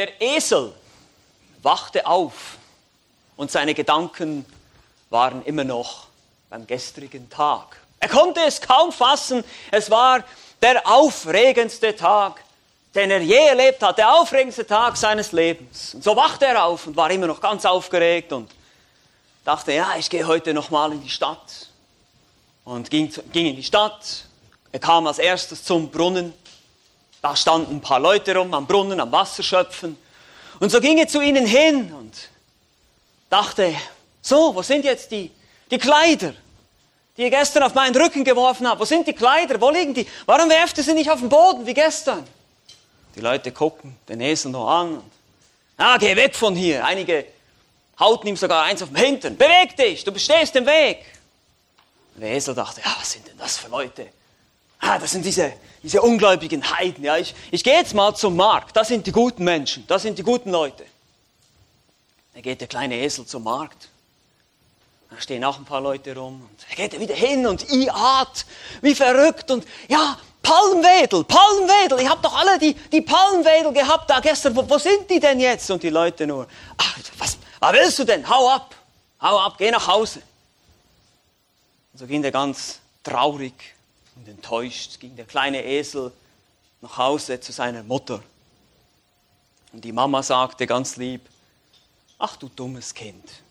Der Esel wachte auf und seine Gedanken waren immer noch beim gestrigen Tag. Er konnte es kaum fassen. Es war der aufregendste Tag, den er je erlebt hat, der aufregendste Tag seines Lebens. Und so wachte er auf und war immer noch ganz aufgeregt und dachte, ja, ich gehe heute noch mal in die Stadt. Und ging, ging in die Stadt. Er kam als erstes zum Brunnen. Da standen ein paar Leute rum am Brunnen, am Wasser schöpfen. Und so ging er zu ihnen hin und dachte, so, wo sind jetzt die, die Kleider, die ihr gestern auf meinen Rücken geworfen habt? Wo sind die Kleider? Wo liegen die? Warum werft ihr sie nicht auf den Boden wie gestern? Die Leute gucken den Esel noch an. Und, ah, geh weg von hier. Einige hauten ihm sogar eins auf den Hintern. Beweg dich, du stehst im Weg. Und der Esel dachte, ja, was sind denn das für Leute? Ah, das sind diese, diese ungläubigen Heiden. Ja, ich, ich gehe jetzt mal zum Markt. Das sind die guten Menschen. Das sind die guten Leute. Da geht der kleine Esel zum Markt. Da stehen auch ein paar Leute rum. Und er geht wieder hin und iat wie verrückt. Und ja, Palmwedel, Palmwedel. Ich habe doch alle die, die Palmwedel gehabt da gestern. Wo, wo sind die denn jetzt? Und die Leute nur, ach, was, was willst du denn? Hau ab. Hau ab, geh nach Hause. Und so ging der ganz traurig und enttäuscht ging der kleine Esel nach Hause zu seiner Mutter. Und die Mama sagte ganz lieb, ach du dummes Kind,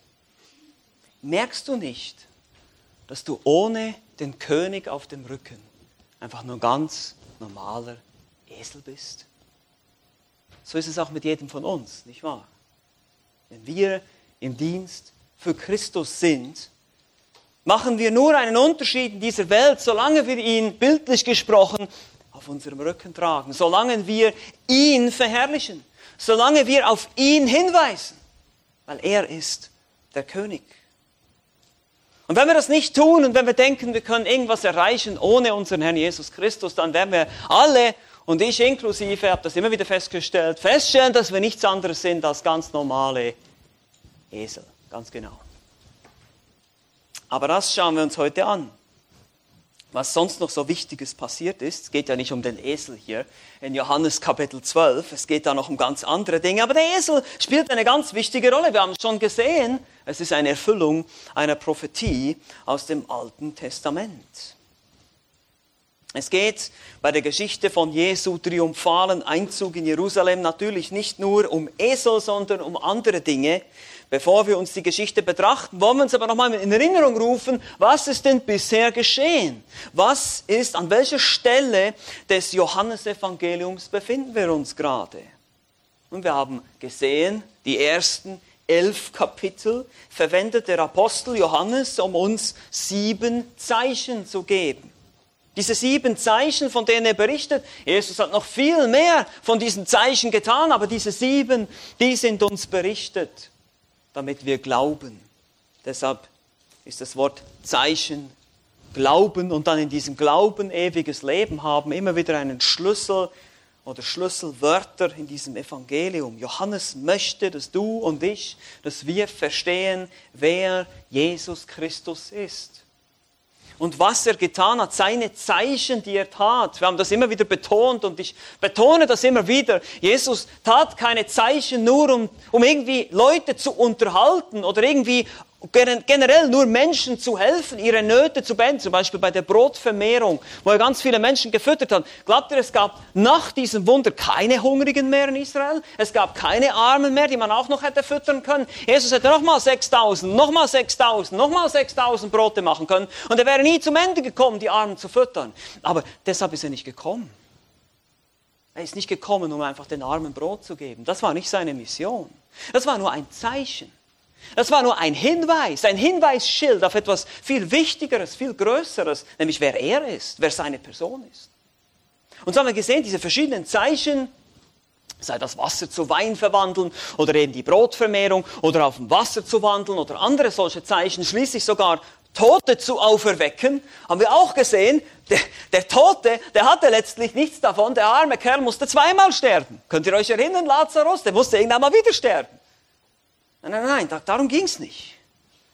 merkst du nicht, dass du ohne den König auf dem Rücken einfach nur ganz normaler Esel bist? So ist es auch mit jedem von uns, nicht wahr? Wenn wir im Dienst für Christus sind, machen wir nur einen Unterschied in dieser Welt, solange wir ihn bildlich gesprochen auf unserem Rücken tragen, solange wir ihn verherrlichen, solange wir auf ihn hinweisen, weil er ist der König. Und wenn wir das nicht tun und wenn wir denken, wir können irgendwas erreichen ohne unseren Herrn Jesus Christus, dann werden wir alle, und ich inklusive, habe das immer wieder festgestellt, feststellen, dass wir nichts anderes sind als ganz normale Esel. Ganz genau. Aber das schauen wir uns heute an. Was sonst noch so Wichtiges passiert ist, es geht ja nicht um den Esel hier in Johannes Kapitel 12, es geht da noch um ganz andere Dinge, aber der Esel spielt eine ganz wichtige Rolle. Wir haben es schon gesehen, es ist eine Erfüllung einer Prophetie aus dem Alten Testament. Es geht bei der Geschichte von Jesu triumphalen Einzug in Jerusalem natürlich nicht nur um Esel, sondern um andere Dinge. Bevor wir uns die Geschichte betrachten, wollen wir uns aber nochmal in Erinnerung rufen, was ist denn bisher geschehen? Was ist, an welcher Stelle des Johannesevangeliums befinden wir uns gerade? Und wir haben gesehen, die ersten elf Kapitel verwendet der Apostel Johannes, um uns sieben Zeichen zu geben. Diese sieben Zeichen, von denen er berichtet, Jesus hat noch viel mehr von diesen Zeichen getan, aber diese sieben, die sind uns berichtet damit wir glauben. Deshalb ist das Wort Zeichen Glauben und dann in diesem Glauben ewiges Leben haben, immer wieder einen Schlüssel oder Schlüsselwörter in diesem Evangelium. Johannes möchte, dass du und ich, dass wir verstehen, wer Jesus Christus ist und was er getan hat, seine Zeichen, die er tat. Wir haben das immer wieder betont und ich betone das immer wieder. Jesus tat keine Zeichen nur, um, um irgendwie Leute zu unterhalten oder irgendwie generell nur Menschen zu helfen, ihre Nöte zu beenden, zum Beispiel bei der Brotvermehrung, wo er ganz viele Menschen gefüttert hat. Glaubt ihr, es gab nach diesem Wunder keine Hungrigen mehr in Israel? Es gab keine Armen mehr, die man auch noch hätte füttern können. Jesus hätte nochmal 6000, nochmal 6000, nochmal 6000 Brote machen können und er wäre nie zum Ende gekommen, die Armen zu füttern. Aber deshalb ist er nicht gekommen. Er ist nicht gekommen, um einfach den Armen Brot zu geben. Das war nicht seine Mission. Das war nur ein Zeichen. Das war nur ein Hinweis, ein Hinweisschild auf etwas viel Wichtigeres, viel Größeres, nämlich wer er ist, wer seine Person ist. Und so haben wir gesehen, diese verschiedenen Zeichen, sei das Wasser zu Wein verwandeln oder eben die Brotvermehrung oder auf dem Wasser zu wandeln oder andere solche Zeichen, schließlich sogar Tote zu auferwecken, haben wir auch gesehen, der, der, Tote, der hatte letztlich nichts davon, der arme Kerl musste zweimal sterben. Könnt ihr euch erinnern, Lazarus, der musste irgendwann mal wieder sterben. Nein, nein, nein, darum ging es nicht.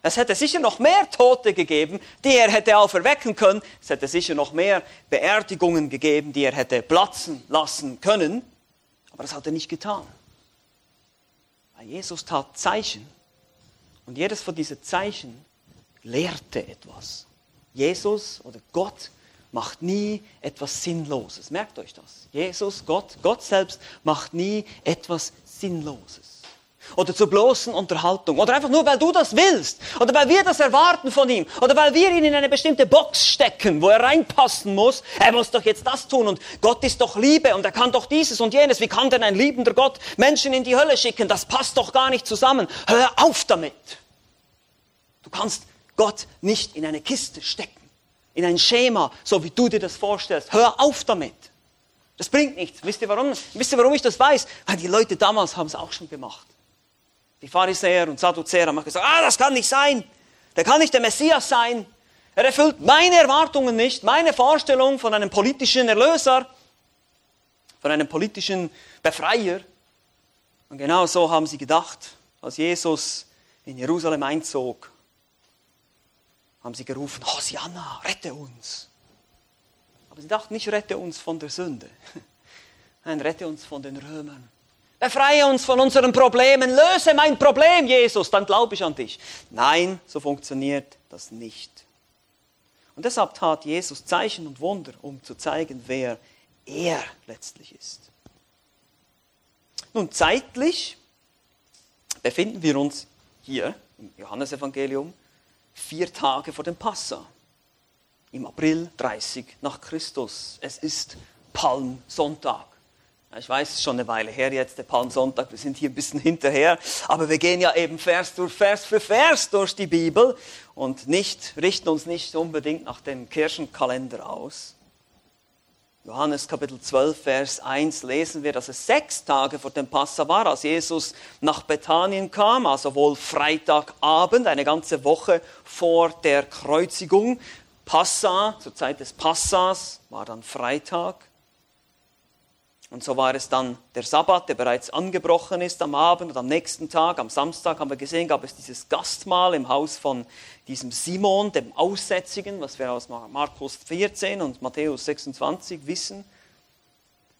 Es hätte sicher noch mehr Tote gegeben, die er hätte auferwecken können. Es hätte sicher noch mehr Beerdigungen gegeben, die er hätte platzen lassen können. Aber das hat er nicht getan. Weil Jesus tat Zeichen. Und jedes von diesen Zeichen lehrte etwas. Jesus oder Gott macht nie etwas Sinnloses. Merkt euch das. Jesus, Gott, Gott selbst macht nie etwas Sinnloses oder zur bloßen Unterhaltung oder einfach nur, weil du das willst oder weil wir das erwarten von ihm oder weil wir ihn in eine bestimmte Box stecken, wo er reinpassen muss. Er muss doch jetzt das tun und Gott ist doch Liebe und er kann doch dieses und jenes. Wie kann denn ein liebender Gott Menschen in die Hölle schicken? Das passt doch gar nicht zusammen. Hör auf damit. Du kannst Gott nicht in eine Kiste stecken, in ein Schema, so wie du dir das vorstellst. Hör auf damit. Das bringt nichts. Wisst ihr warum? Wisst ihr, warum ich das weiß? Weil die Leute damals haben es auch schon gemacht. Die Pharisäer und Sadduzäer haben gesagt, ah, das kann nicht sein. Der kann nicht der Messias sein. Er erfüllt meine Erwartungen nicht, meine Vorstellung von einem politischen Erlöser, von einem politischen Befreier. Und genau so haben sie gedacht, als Jesus in Jerusalem einzog, haben sie gerufen, Hosianna, rette uns. Aber sie dachten nicht, rette uns von der Sünde. Nein, rette uns von den Römern. Befreie uns von unseren Problemen, löse mein Problem, Jesus, dann glaube ich an dich. Nein, so funktioniert das nicht. Und deshalb tat Jesus Zeichen und Wunder, um zu zeigen, wer er letztlich ist. Nun, zeitlich befinden wir uns hier im Johannesevangelium vier Tage vor dem Passa. Im April 30 nach Christus. Es ist Palmsonntag. Ich weiß, es ist schon eine Weile her jetzt, der Palmsonntag, wir sind hier ein bisschen hinterher, aber wir gehen ja eben Vers durch Vers für Vers durch die Bibel und nicht, richten uns nicht unbedingt nach dem Kirchenkalender aus. Johannes Kapitel 12, Vers 1 lesen wir, dass es sechs Tage vor dem Passa war, als Jesus nach Bethanien kam, also wohl Freitagabend, eine ganze Woche vor der Kreuzigung. Passa, zur Zeit des Passas, war dann Freitag. Und so war es dann der Sabbat, der bereits angebrochen ist am Abend und am nächsten Tag, am Samstag haben wir gesehen, gab es dieses Gastmahl im Haus von diesem Simon, dem Aussätzigen, was wir aus Markus 14 und Matthäus 26 wissen,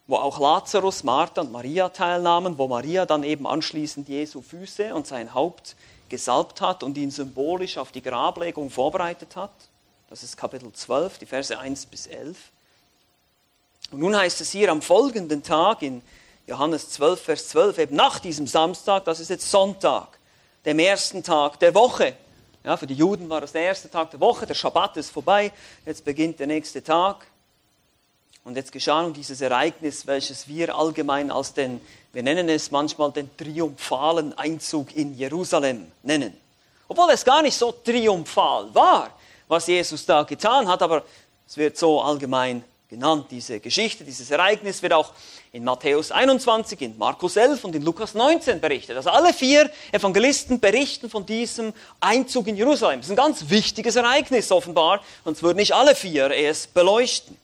wo auch Lazarus, Martha und Maria teilnahmen, wo Maria dann eben anschließend Jesu Füße und sein Haupt gesalbt hat und ihn symbolisch auf die Grablegung vorbereitet hat. Das ist Kapitel 12, die Verse 1 bis 11. Und nun heißt es hier am folgenden Tag in Johannes 12, Vers 12, eben nach diesem Samstag, das ist jetzt Sonntag, dem ersten Tag der Woche. Ja, für die Juden war das der erste Tag der Woche, der Schabbat ist vorbei, jetzt beginnt der nächste Tag. Und jetzt geschah nun dieses Ereignis, welches wir allgemein als den, wir nennen es manchmal den triumphalen Einzug in Jerusalem nennen. Obwohl es gar nicht so triumphal war, was Jesus da getan hat, aber es wird so allgemein genannt. Diese Geschichte, dieses Ereignis wird auch in Matthäus 21, in Markus 11 und in Lukas 19 berichtet. Also alle vier Evangelisten berichten von diesem Einzug in Jerusalem. Das ist ein ganz wichtiges Ereignis offenbar, sonst würden nicht alle vier es beleuchten.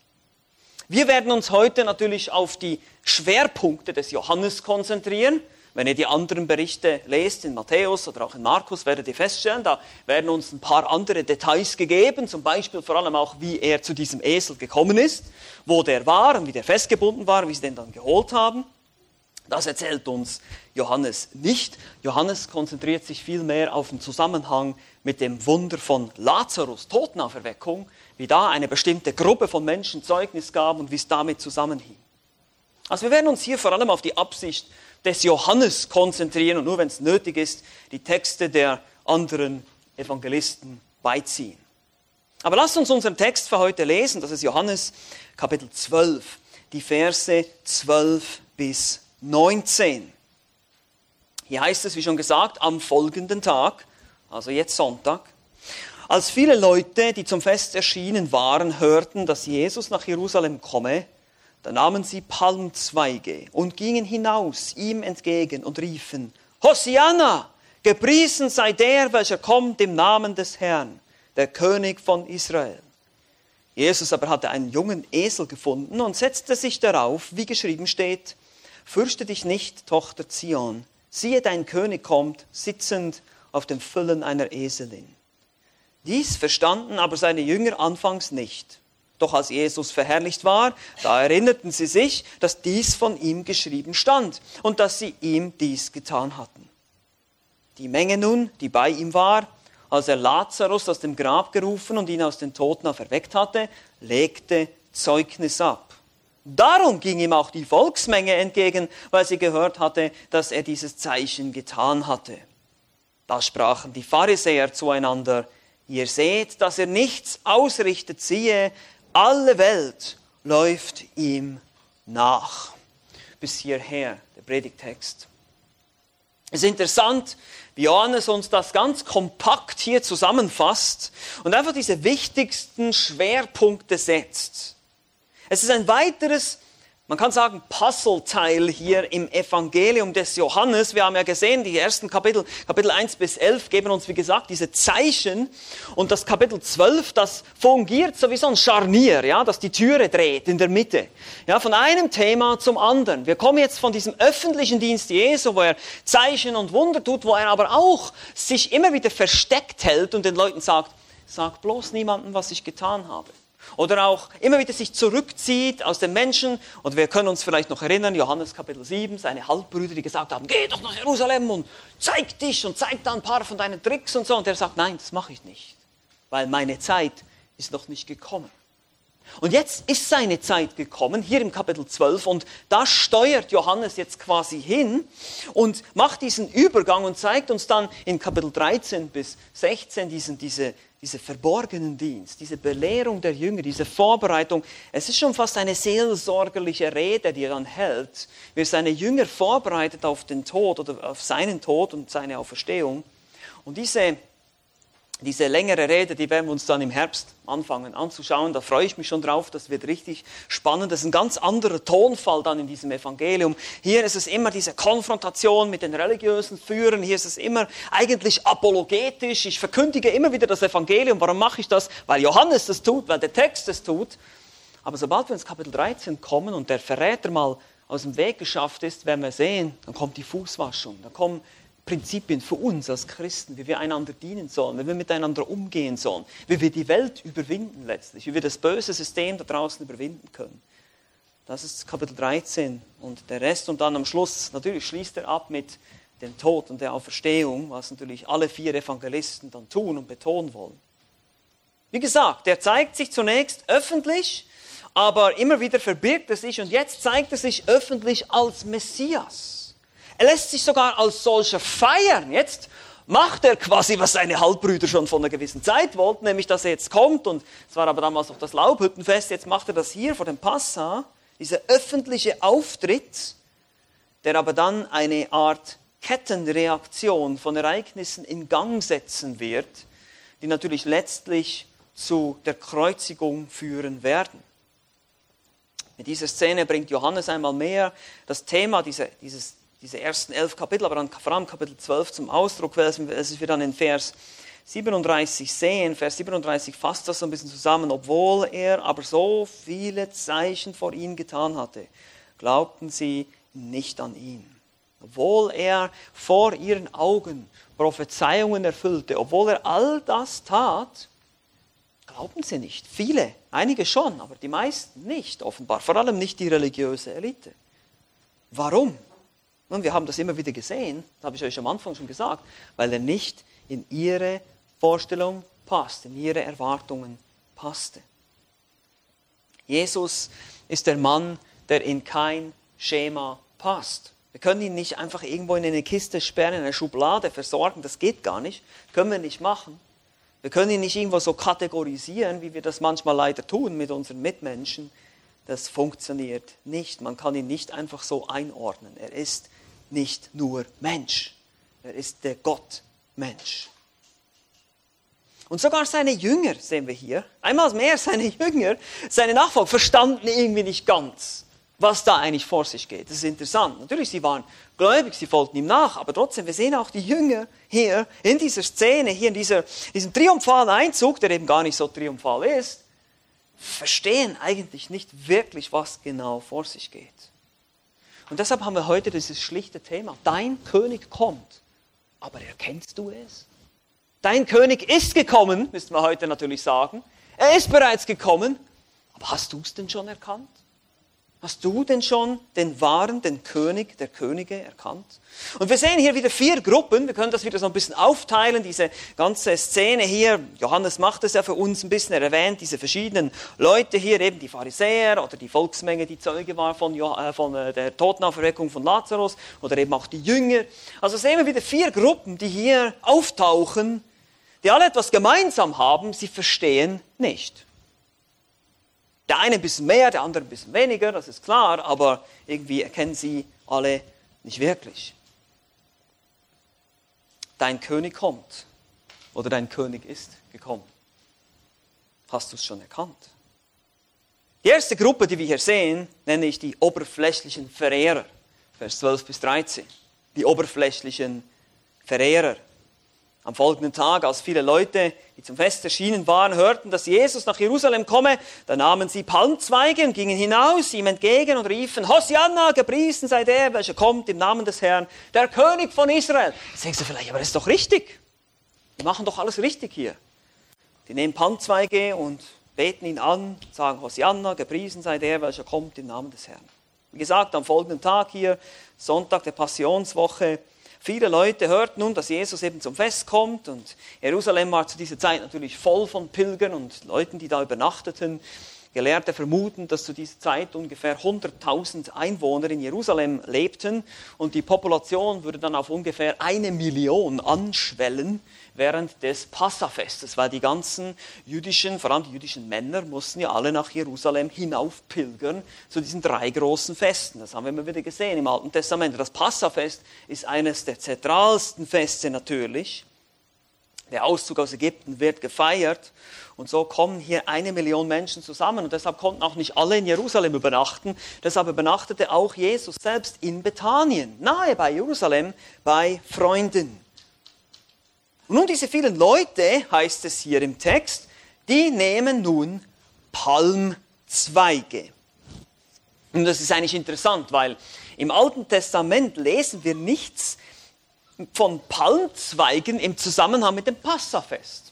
Wir werden uns heute natürlich auf die Schwerpunkte des Johannes konzentrieren. Wenn ihr die anderen Berichte lest, in Matthäus oder auch in Markus, werdet ihr feststellen, da werden uns ein paar andere Details gegeben, zum Beispiel vor allem auch, wie er zu diesem Esel gekommen ist, wo der war und wie der festgebunden war, wie sie den dann geholt haben. Das erzählt uns Johannes nicht. Johannes konzentriert sich vielmehr auf den Zusammenhang mit dem Wunder von Lazarus, Totenauferweckung, wie da eine bestimmte Gruppe von Menschen Zeugnis gab und wie es damit zusammenhing. Also wir werden uns hier vor allem auf die Absicht des Johannes konzentrieren und nur wenn es nötig ist, die Texte der anderen Evangelisten beiziehen. Aber lasst uns unseren Text für heute lesen. Das ist Johannes Kapitel 12, die Verse 12 bis 19. Hier heißt es, wie schon gesagt, am folgenden Tag, also jetzt Sonntag, als viele Leute, die zum Fest erschienen waren, hörten, dass Jesus nach Jerusalem komme, da nahmen sie Palmzweige und gingen hinaus ihm entgegen und riefen, Hosianna, gepriesen sei der, welcher kommt im Namen des Herrn, der König von Israel. Jesus aber hatte einen jungen Esel gefunden und setzte sich darauf, wie geschrieben steht, Fürchte dich nicht, Tochter Zion, siehe dein König kommt, sitzend auf dem Füllen einer Eselin. Dies verstanden aber seine Jünger anfangs nicht. Doch als Jesus verherrlicht war, da erinnerten sie sich, dass dies von ihm geschrieben stand und dass sie ihm dies getan hatten. Die Menge nun, die bei ihm war, als er Lazarus aus dem Grab gerufen und ihn aus den Toten auferweckt hatte, legte Zeugnis ab. Darum ging ihm auch die Volksmenge entgegen, weil sie gehört hatte, dass er dieses Zeichen getan hatte. Da sprachen die Pharisäer zueinander, ihr seht, dass er nichts ausrichtet, siehe, alle Welt läuft ihm nach. Bis hierher der Predigtext. Es ist interessant, wie Johannes uns das ganz kompakt hier zusammenfasst und einfach diese wichtigsten Schwerpunkte setzt. Es ist ein weiteres man kann sagen, Puzzleteil hier im Evangelium des Johannes. Wir haben ja gesehen, die ersten Kapitel, Kapitel 1 bis 11 geben uns, wie gesagt, diese Zeichen. Und das Kapitel 12, das fungiert so wie so ein Scharnier, ja, das die Türe dreht in der Mitte. Ja, von einem Thema zum anderen. Wir kommen jetzt von diesem öffentlichen Dienst Jesu, wo er Zeichen und Wunder tut, wo er aber auch sich immer wieder versteckt hält und den Leuten sagt, sag bloß niemandem, was ich getan habe. Oder auch immer wieder sich zurückzieht aus den Menschen. Und wir können uns vielleicht noch erinnern, Johannes Kapitel 7, seine Halbbrüder, die gesagt haben, geh doch nach Jerusalem und zeig dich und zeig da ein paar von deinen Tricks und so. Und er sagt, nein, das mache ich nicht, weil meine Zeit ist noch nicht gekommen. Und jetzt ist seine Zeit gekommen, hier im Kapitel 12, und da steuert Johannes jetzt quasi hin und macht diesen Übergang und zeigt uns dann in Kapitel 13 bis 16 diesen, diese, diese verborgenen Dienst, diese Belehrung der Jünger, diese Vorbereitung. Es ist schon fast eine seelsorgerliche Rede, die er dann hält, wie er seine Jünger vorbereitet auf den Tod oder auf seinen Tod und seine Auferstehung. Und diese diese längere Rede, die werden wir uns dann im Herbst anfangen anzuschauen. Da freue ich mich schon drauf. Das wird richtig spannend. Das ist ein ganz anderer Tonfall dann in diesem Evangelium. Hier ist es immer diese Konfrontation mit den religiösen Führern. Hier ist es immer eigentlich apologetisch. Ich verkündige immer wieder das Evangelium. Warum mache ich das? Weil Johannes das tut, weil der Text das tut. Aber sobald wir ins Kapitel 13 kommen und der Verräter mal aus dem Weg geschafft ist, werden wir sehen, dann kommt die Fußwaschung. Dann kommen Prinzipien für uns als Christen, wie wir einander dienen sollen, wie wir miteinander umgehen sollen, wie wir die Welt überwinden letztlich, wie wir das böse System da draußen überwinden können. Das ist Kapitel 13 und der Rest und dann am Schluss, natürlich schließt er ab mit dem Tod und der Auferstehung, was natürlich alle vier Evangelisten dann tun und betonen wollen. Wie gesagt, er zeigt sich zunächst öffentlich, aber immer wieder verbirgt er sich und jetzt zeigt er sich öffentlich als Messias. Er lässt sich sogar als solcher feiern. Jetzt macht er quasi, was seine Halbbrüder schon von einer gewissen Zeit wollten, nämlich dass er jetzt kommt und es war aber damals noch das Laubhüttenfest, jetzt macht er das hier vor dem Passa, dieser öffentliche Auftritt, der aber dann eine Art Kettenreaktion von Ereignissen in Gang setzen wird, die natürlich letztlich zu der Kreuzigung führen werden. In dieser Szene bringt Johannes einmal mehr das Thema dieser, dieses diese ersten elf Kapitel, aber dann vor allem Kapitel 12 zum Ausdruck, weil wir dann in Vers 37 sehen. Vers 37 fasst das so ein bisschen zusammen. Obwohl er aber so viele Zeichen vor ihnen getan hatte, glaubten sie nicht an ihn. Obwohl er vor ihren Augen Prophezeiungen erfüllte, obwohl er all das tat, glaubten sie nicht. Viele, einige schon, aber die meisten nicht offenbar. Vor allem nicht die religiöse Elite. Warum? Nun, wir haben das immer wieder gesehen, das habe ich euch am Anfang schon gesagt, weil er nicht in ihre Vorstellung passt, in ihre Erwartungen passte. Jesus ist der Mann, der in kein Schema passt. Wir können ihn nicht einfach irgendwo in eine Kiste sperren, in eine Schublade versorgen, das geht gar nicht, können wir nicht machen. Wir können ihn nicht irgendwo so kategorisieren, wie wir das manchmal leider tun mit unseren Mitmenschen. Das funktioniert nicht. Man kann ihn nicht einfach so einordnen. Er ist nicht nur Mensch. Er ist der Gott-Mensch. Und sogar seine Jünger, sehen wir hier, einmal mehr seine Jünger, seine Nachfolger, verstanden irgendwie nicht ganz, was da eigentlich vor sich geht. Das ist interessant. Natürlich, sie waren gläubig, sie folgten ihm nach, aber trotzdem, wir sehen auch die Jünger hier in dieser Szene, hier in dieser, diesem triumphalen Einzug, der eben gar nicht so triumphal ist, verstehen eigentlich nicht wirklich, was genau vor sich geht. Und deshalb haben wir heute dieses schlichte Thema. Dein König kommt, aber erkennst du es? Dein König ist gekommen, müssten wir heute natürlich sagen. Er ist bereits gekommen, aber hast du es denn schon erkannt? Hast du denn schon den wahren, den König der Könige erkannt? Und wir sehen hier wieder vier Gruppen. Wir können das wieder so ein bisschen aufteilen, diese ganze Szene hier. Johannes macht es ja für uns ein bisschen. Er erwähnt diese verschiedenen Leute hier, eben die Pharisäer oder die Volksmenge, die Zeuge war von, äh, von äh, der Totenauferweckung von Lazarus oder eben auch die Jünger. Also sehen wir wieder vier Gruppen, die hier auftauchen, die alle etwas gemeinsam haben. Sie verstehen nicht. Eine ein bisschen mehr, der andere ein bisschen weniger, das ist klar, aber irgendwie erkennen sie alle nicht wirklich. Dein König kommt oder dein König ist gekommen. Hast du es schon erkannt? Die erste Gruppe, die wir hier sehen, nenne ich die oberflächlichen Verehrer. Vers 12 bis 13. Die oberflächlichen Verehrer. Am folgenden Tag, als viele Leute, die zum Fest erschienen waren, hörten, dass Jesus nach Jerusalem komme, da nahmen sie Palmzweige und gingen hinaus ihm entgegen und riefen, Hosianna, gepriesen sei der, welcher kommt im Namen des Herrn, der König von Israel. Jetzt denkst du vielleicht, aber das ist doch richtig. Die machen doch alles richtig hier. Die nehmen Palmzweige und beten ihn an, sagen, Hosianna, gepriesen sei der, welcher kommt im Namen des Herrn. Wie gesagt, am folgenden Tag hier, Sonntag der Passionswoche, Viele Leute hörten nun, dass Jesus eben zum Fest kommt und Jerusalem war zu dieser Zeit natürlich voll von Pilgern und Leuten, die da übernachteten. Gelehrte vermuten, dass zu dieser Zeit ungefähr 100.000 Einwohner in Jerusalem lebten und die Population würde dann auf ungefähr eine Million anschwellen während des Passafestes, weil die ganzen jüdischen, vor allem die jüdischen Männer, mussten ja alle nach Jerusalem hinaufpilgern zu diesen drei großen Festen. Das haben wir immer wieder gesehen im Alten Testament. Das Passafest ist eines der zentralsten Feste natürlich. Der Auszug aus Ägypten wird gefeiert und so kommen hier eine Million Menschen zusammen und deshalb konnten auch nicht alle in Jerusalem übernachten. Deshalb übernachtete auch Jesus selbst in Bethanien, nahe bei Jerusalem, bei Freunden. Und nun diese vielen Leute, heißt es hier im Text, die nehmen nun Palmzweige. Und das ist eigentlich interessant, weil im Alten Testament lesen wir nichts von Palmzweigen im Zusammenhang mit dem Passafest.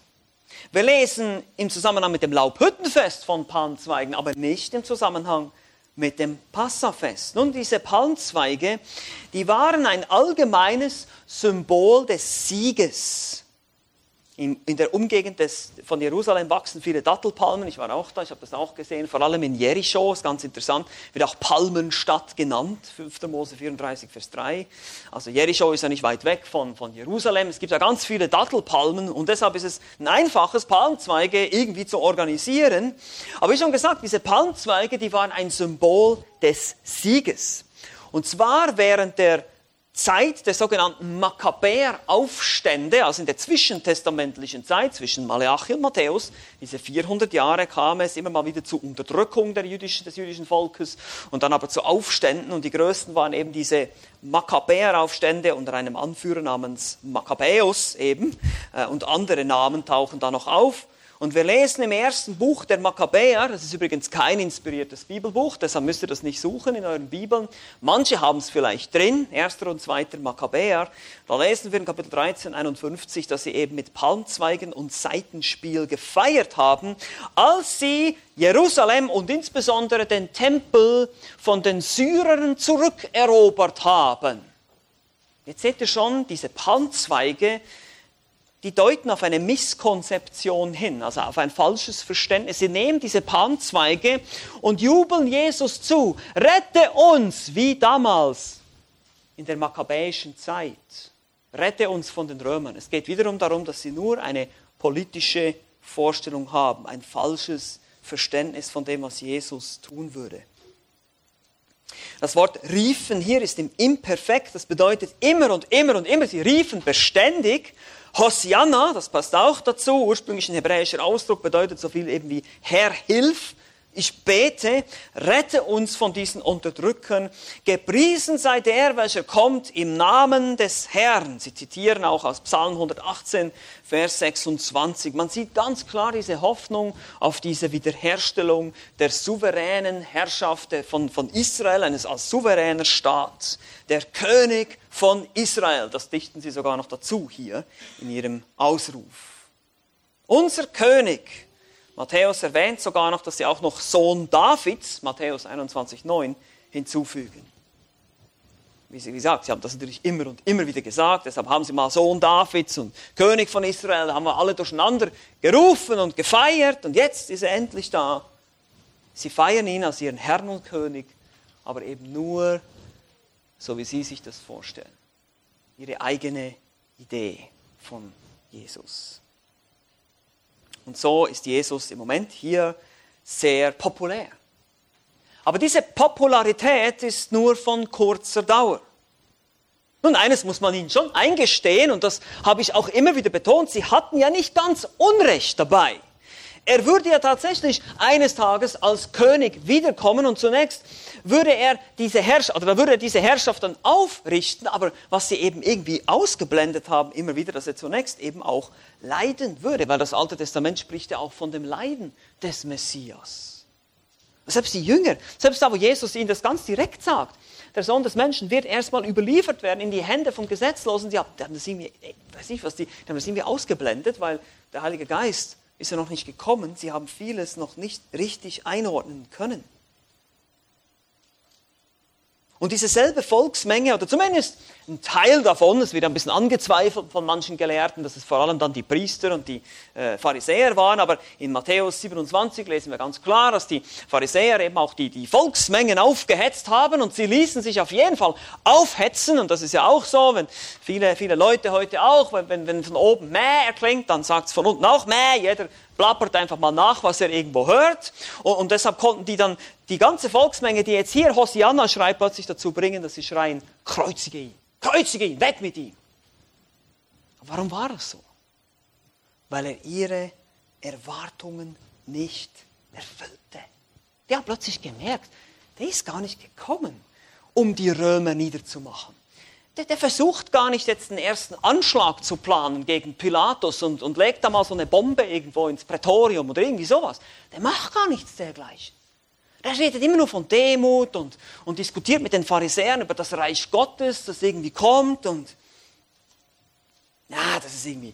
Wir lesen im Zusammenhang mit dem Laubhüttenfest von Palmzweigen, aber nicht im Zusammenhang mit dem Passafest. Nun, diese Palmzweige, die waren ein allgemeines Symbol des Sieges in, in der Umgegend des, von Jerusalem wachsen viele Dattelpalmen. Ich war auch da, ich habe das auch gesehen, vor allem in Jericho, ist ganz interessant, wird auch Palmenstadt genannt, 5. Mose 34, Vers 3. Also Jericho ist ja nicht weit weg von, von Jerusalem. Es gibt ja ganz viele Dattelpalmen und deshalb ist es ein einfaches, Palmzweige irgendwie zu organisieren. Aber wie schon gesagt, diese Palmzweige, die waren ein Symbol des Sieges. Und zwar während der Zeit der sogenannten Makkabäer-Aufstände, also in der zwischentestamentlichen Zeit zwischen Malachi und Matthäus, diese 400 Jahre kam es immer mal wieder zu Unterdrückung jüdischen, des jüdischen Volkes und dann aber zu Aufständen. Und die größten waren eben diese Makkabäer-Aufstände unter einem Anführer namens Makkabäus eben. Äh, und andere Namen tauchen da noch auf. Und wir lesen im ersten Buch der Makkabäer, das ist übrigens kein inspiriertes Bibelbuch, deshalb müsst ihr das nicht suchen in euren Bibeln. Manche haben es vielleicht drin, erster und zweiter Makkabäer. Da lesen wir in Kapitel 13, 51, dass sie eben mit Palmzweigen und Seitenspiel gefeiert haben, als sie Jerusalem und insbesondere den Tempel von den Syrern zurückerobert haben. Jetzt seht ihr schon, diese Palmzweige, die deuten auf eine Misskonzeption hin, also auf ein falsches Verständnis. Sie nehmen diese Palmzweige und jubeln Jesus zu. Rette uns, wie damals in der makkabäischen Zeit. Rette uns von den Römern. Es geht wiederum darum, dass sie nur eine politische Vorstellung haben, ein falsches Verständnis von dem, was Jesus tun würde. Das Wort riefen hier ist im Imperfekt, das bedeutet immer und immer und immer. Sie riefen beständig Hosianna, das passt auch dazu, ursprünglich ein hebräischer Ausdruck, bedeutet so viel eben wie Herr, hilf. Ich bete, rette uns von diesen Unterdrückern. Gepriesen sei der, welcher kommt im Namen des Herrn. Sie zitieren auch aus Psalm 118, Vers 26. Man sieht ganz klar diese Hoffnung auf diese Wiederherstellung der souveränen Herrschaft von, von Israel, eines als souveräner Staat. Der König von Israel, das dichten sie sogar noch dazu hier in ihrem Ausruf. Unser König Matthäus erwähnt sogar noch, dass sie auch noch Sohn Davids, Matthäus 21,9, hinzufügen. Wie sie gesagt, sie haben das natürlich immer und immer wieder gesagt, deshalb haben sie mal Sohn Davids und König von Israel, da haben wir alle durcheinander gerufen und gefeiert und jetzt ist er endlich da. Sie feiern ihn als ihren Herrn und König, aber eben nur so, wie sie sich das vorstellen. Ihre eigene Idee von Jesus. Und so ist Jesus im Moment hier sehr populär. Aber diese Popularität ist nur von kurzer Dauer. Nun, eines muss man ihnen schon eingestehen, und das habe ich auch immer wieder betont, sie hatten ja nicht ganz Unrecht dabei. Er würde ja tatsächlich eines Tages als König wiederkommen und zunächst würde er diese Herrschaft, oder würde er diese Herrschaft dann aufrichten, aber was sie eben irgendwie ausgeblendet haben, immer wieder, dass er zunächst eben auch leiden würde, weil das Alte Testament spricht ja auch von dem Leiden des Messias. Selbst die Jünger, selbst da, wo Jesus ihnen das ganz direkt sagt, der Sohn des Menschen wird erstmal überliefert werden in die Hände von Gesetzlosen. Die haben das irgendwie, weiß ich was, die, die haben das irgendwie ausgeblendet, weil der Heilige Geist ist ja noch nicht gekommen. Sie haben vieles noch nicht richtig einordnen können. Und diese selbe Volksmenge, oder zumindest ein Teil davon, es wird ein bisschen angezweifelt von manchen Gelehrten, dass es vor allem dann die Priester und die äh, Pharisäer waren, aber in Matthäus 27 lesen wir ganz klar, dass die Pharisäer eben auch die, die Volksmengen aufgehetzt haben und sie ließen sich auf jeden Fall aufhetzen und das ist ja auch so, wenn viele, viele Leute heute auch, wenn, wenn, wenn von oben Mäh erklingt, dann sagt es von unten auch Mäh, jeder plappert einfach mal nach, was er irgendwo hört. Und, und, deshalb konnten die dann die ganze Volksmenge, die jetzt hier Hosianna schreibt, plötzlich dazu bringen, dass sie schreien, kreuzige ihn, kreuzige ihn, weg mit ihm. Warum war das so? Weil er ihre Erwartungen nicht erfüllte. Die haben plötzlich gemerkt, der ist gar nicht gekommen, um die Römer niederzumachen der, der, versucht gar nicht jetzt den ersten Anschlag zu planen gegen Pilatus und, und legt da mal so eine Bombe irgendwo ins Prätorium oder irgendwie sowas. Der macht gar nichts dergleichen. Der redet immer nur von Demut und, und diskutiert mit den Pharisäern über das Reich Gottes, das irgendwie kommt und ja, das ist irgendwie,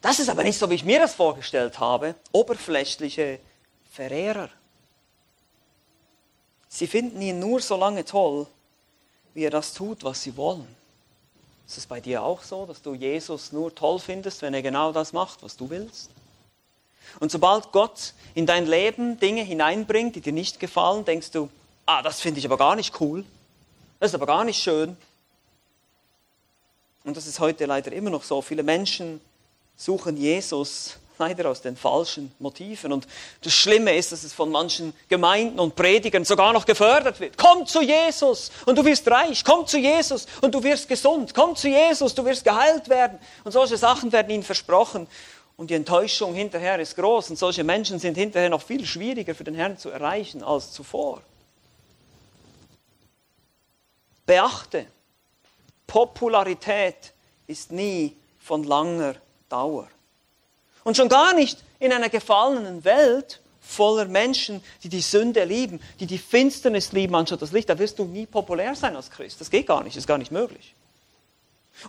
das ist aber nicht so, wie ich mir das vorgestellt habe. Oberflächliche Verehrer. Sie finden ihn nur so lange toll, wie er das tut, was sie wollen. Ist es bei dir auch so, dass du Jesus nur toll findest, wenn er genau das macht, was du willst? Und sobald Gott in dein Leben Dinge hineinbringt, die dir nicht gefallen, denkst du, ah, das finde ich aber gar nicht cool. Das ist aber gar nicht schön. Und das ist heute leider immer noch so. Viele Menschen suchen Jesus leider aus den falschen Motiven. Und das Schlimme ist, dass es von manchen Gemeinden und Predigern sogar noch gefördert wird. Komm zu Jesus und du wirst reich. Komm zu Jesus und du wirst gesund. Komm zu Jesus, du wirst geheilt werden. Und solche Sachen werden ihnen versprochen. Und die Enttäuschung hinterher ist groß. Und solche Menschen sind hinterher noch viel schwieriger für den Herrn zu erreichen als zuvor. Beachte, Popularität ist nie von langer Dauer. Und schon gar nicht in einer gefallenen Welt voller Menschen, die die Sünde lieben, die die Finsternis lieben anstatt das Licht. Da wirst du nie populär sein als Christ. Das geht gar nicht, das ist gar nicht möglich.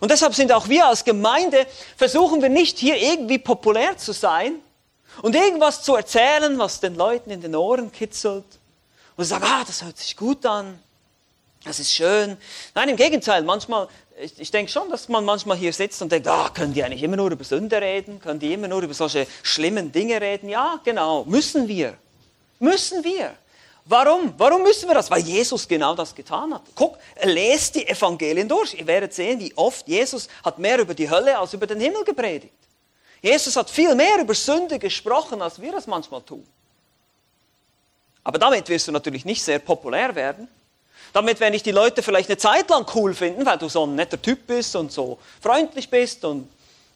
Und deshalb sind auch wir als Gemeinde, versuchen wir nicht hier irgendwie populär zu sein und irgendwas zu erzählen, was den Leuten in den Ohren kitzelt. Und sagen, ah, das hört sich gut an, das ist schön. Nein, im Gegenteil, manchmal ich, ich denke schon, dass man manchmal hier sitzt und denkt, ah, können die eigentlich immer nur über Sünde reden? Können die immer nur über solche schlimmen Dinge reden? Ja, genau, müssen wir. Müssen wir. Warum? Warum müssen wir das? Weil Jesus genau das getan hat. Guck, lest die Evangelien durch. Ihr werdet sehen, wie oft Jesus hat mehr über die Hölle als über den Himmel gepredigt. Jesus hat viel mehr über Sünde gesprochen, als wir das manchmal tun. Aber damit wirst du natürlich nicht sehr populär werden. Damit, wenn dich die Leute vielleicht eine Zeit lang cool finden, weil du so ein netter Typ bist und so freundlich bist und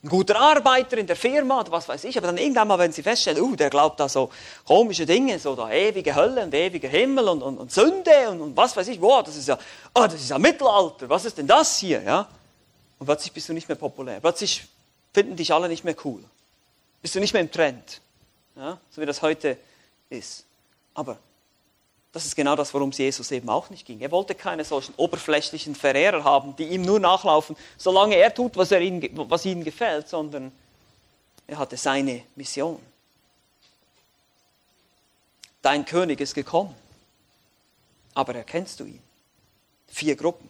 ein guter Arbeiter in der Firma oder was weiß ich, aber dann irgendwann mal, wenn sie feststellen, uh, der glaubt da so komische Dinge, so da ewige Hölle und ewiger Himmel und, und, und Sünde und, und, was weiß ich, wow, das ist ja, oh, das ist ja Mittelalter, was ist denn das hier, ja? Und plötzlich bist du nicht mehr populär, plötzlich finden dich alle nicht mehr cool, bist du nicht mehr im Trend, ja? so wie das heute ist. Aber das ist genau das, worum es Jesus eben auch nicht ging. Er wollte keine solchen oberflächlichen Verehrer haben, die ihm nur nachlaufen, solange er tut, was, er ihnen, was ihnen gefällt, sondern er hatte seine Mission. dein König ist gekommen. Aber erkennst du ihn? Vier Gruppen.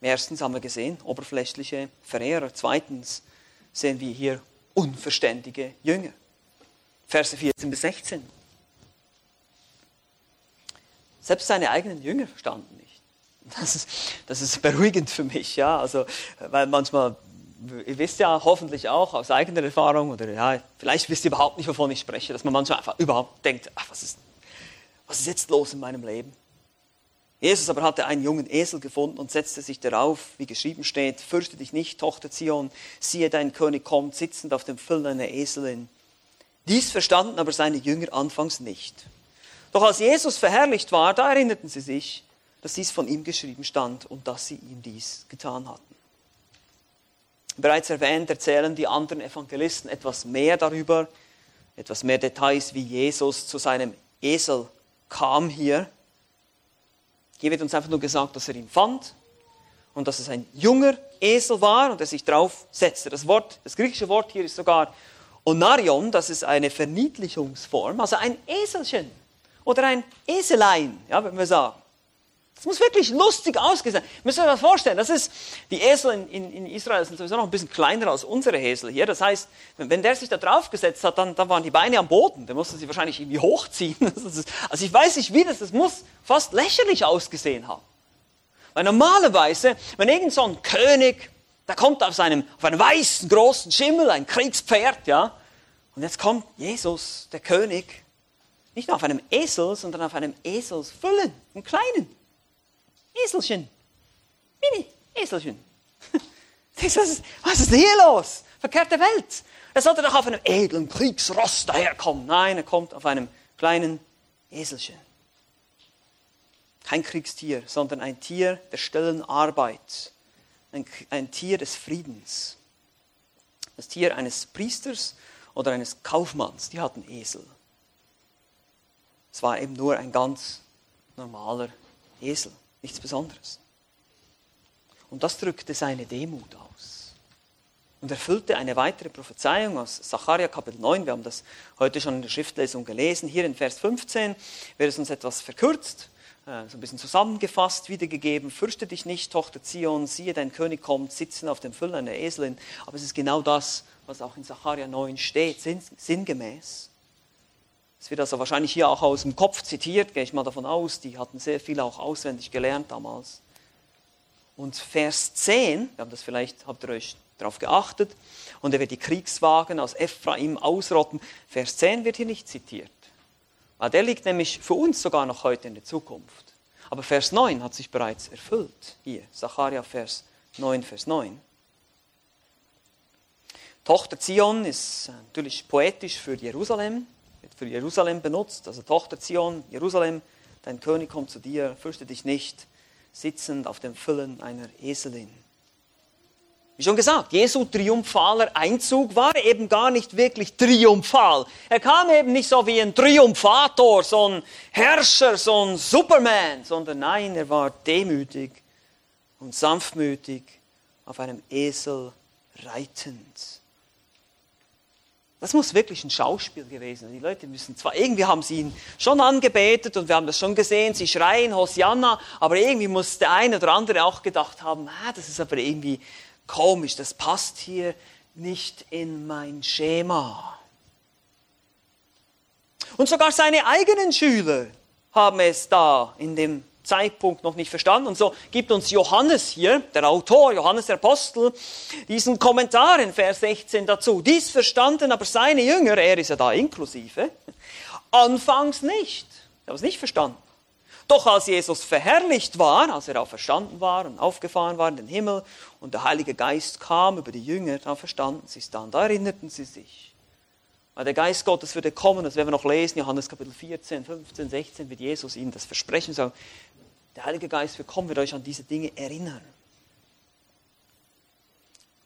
Erstens haben wir gesehen, oberflächliche Verehrer. Zweitens sehen wir hier unverständige Jünger. Verse 14 bis 16. Selbst seine eigenen Jünger verstanden nicht. Das ist, das ist beruhigend für mich, ja. Also, weil manchmal, ihr wisst ja hoffentlich auch aus eigener Erfahrung, oder ja, vielleicht wisst ihr überhaupt nicht, wovon ich spreche, dass man manchmal einfach überhaupt denkt, ach, was ist, was ist jetzt los in meinem Leben? Jesus aber hatte einen jungen Esel gefunden und setzte sich darauf, wie geschrieben steht, fürchte dich nicht, Tochter Zion, siehe, dein König kommt, sitzend auf dem Füllen einer Eselin. Dies verstanden aber seine Jünger anfangs nicht. Doch als Jesus verherrlicht war, da erinnerten sie sich, dass dies von ihm geschrieben stand und dass sie ihm dies getan hatten. Bereits erwähnt erzählen die anderen Evangelisten etwas mehr darüber, etwas mehr Details, wie Jesus zu seinem Esel kam hier. Hier wird uns einfach nur gesagt, dass er ihn fand und dass es ein junger Esel war und er sich drauf setzte. Das, Wort, das griechische Wort hier ist sogar Onarion, das ist eine Verniedlichungsform, also ein Eselchen oder ein Eselein, ja, wenn wir sagen. Das muss wirklich lustig ausgesehen. Müssen wir uns das vorstellen. Das ist, die Esel in, in, in, Israel sind sowieso noch ein bisschen kleiner als unsere Esel hier. Das heißt, wenn der sich da draufgesetzt hat, dann, dann waren die Beine am Boden. Der musste sie wahrscheinlich irgendwie hochziehen. also ich weiß nicht wie das, das muss fast lächerlich ausgesehen haben. Weil normalerweise, wenn irgend so ein König, da kommt auf, seinem, auf einem weißen, großen Schimmel, ein Kriegspferd, ja, und jetzt kommt Jesus, der König, nicht nur auf einem Esel, sondern auf einem Eselsfüllen, einem kleinen Eselchen. Mini Eselchen. Was ist, was ist hier los? Verkehrte Welt. Er sollte doch auf einem edlen Kriegsross daherkommen. Nein, er kommt auf einem kleinen Eselchen. Kein Kriegstier, sondern ein Tier der stillen Arbeit. Ein, ein Tier des Friedens. Das Tier eines Priesters oder eines Kaufmanns, die hatten Esel. Es war eben nur ein ganz normaler Esel, nichts Besonderes. Und das drückte seine Demut aus. Und erfüllte eine weitere Prophezeiung aus Sacharja Kapitel 9. Wir haben das heute schon in der Schriftlesung gelesen. Hier in Vers 15 wird es uns etwas verkürzt, äh, so ein bisschen zusammengefasst wiedergegeben. Fürchte dich nicht, Tochter Zion, siehe, dein König kommt, sitzen auf dem Füllen einer Eselin. Aber es ist genau das, was auch in Sacharja 9 steht, sinngemäß. Es wird also wahrscheinlich hier auch aus dem Kopf zitiert, gehe ich mal davon aus. Die hatten sehr viel auch auswendig gelernt damals. Und Vers 10, wir haben das vielleicht, habt ihr euch darauf geachtet, und er wird die Kriegswagen aus Ephraim ausrotten. Vers 10 wird hier nicht zitiert. Weil der liegt nämlich für uns sogar noch heute in der Zukunft. Aber Vers 9 hat sich bereits erfüllt. Hier, Sacharja Vers 9, Vers 9. Tochter Zion ist natürlich poetisch für Jerusalem wird für Jerusalem benutzt, also Tochter Zion, Jerusalem, dein König kommt zu dir, fürchte dich nicht, sitzend auf dem Füllen einer Eselin. Wie schon gesagt, Jesu triumphaler Einzug war eben gar nicht wirklich triumphal. Er kam eben nicht so wie ein Triumphator, so ein Herrscher, so ein Superman, sondern nein, er war demütig und sanftmütig auf einem Esel reitend. Das muss wirklich ein Schauspiel gewesen sein. Die Leute müssen zwar, irgendwie haben sie ihn schon angebetet und wir haben das schon gesehen, sie schreien Hosianna, aber irgendwie muss der eine oder andere auch gedacht haben, ah, das ist aber irgendwie komisch, das passt hier nicht in mein Schema. Und sogar seine eigenen Schüler haben es da in dem Zeitpunkt noch nicht verstanden. Und so gibt uns Johannes hier, der Autor, Johannes der Apostel, diesen Kommentar in Vers 16 dazu. Dies verstanden aber seine Jünger, er ist ja da inklusive, anfangs nicht. Sie haben es nicht verstanden. Doch als Jesus verherrlicht war, als er auch verstanden war und aufgefahren war in den Himmel und der Heilige Geist kam über die Jünger, da verstanden sie es dann, da erinnerten sie sich. Weil der Geist Gottes würde kommen, das werden wir noch lesen, Johannes Kapitel 14, 15, 16, wird Jesus ihnen das versprechen, sagen, der Heilige Geist wird kommen, wird euch an diese Dinge erinnern.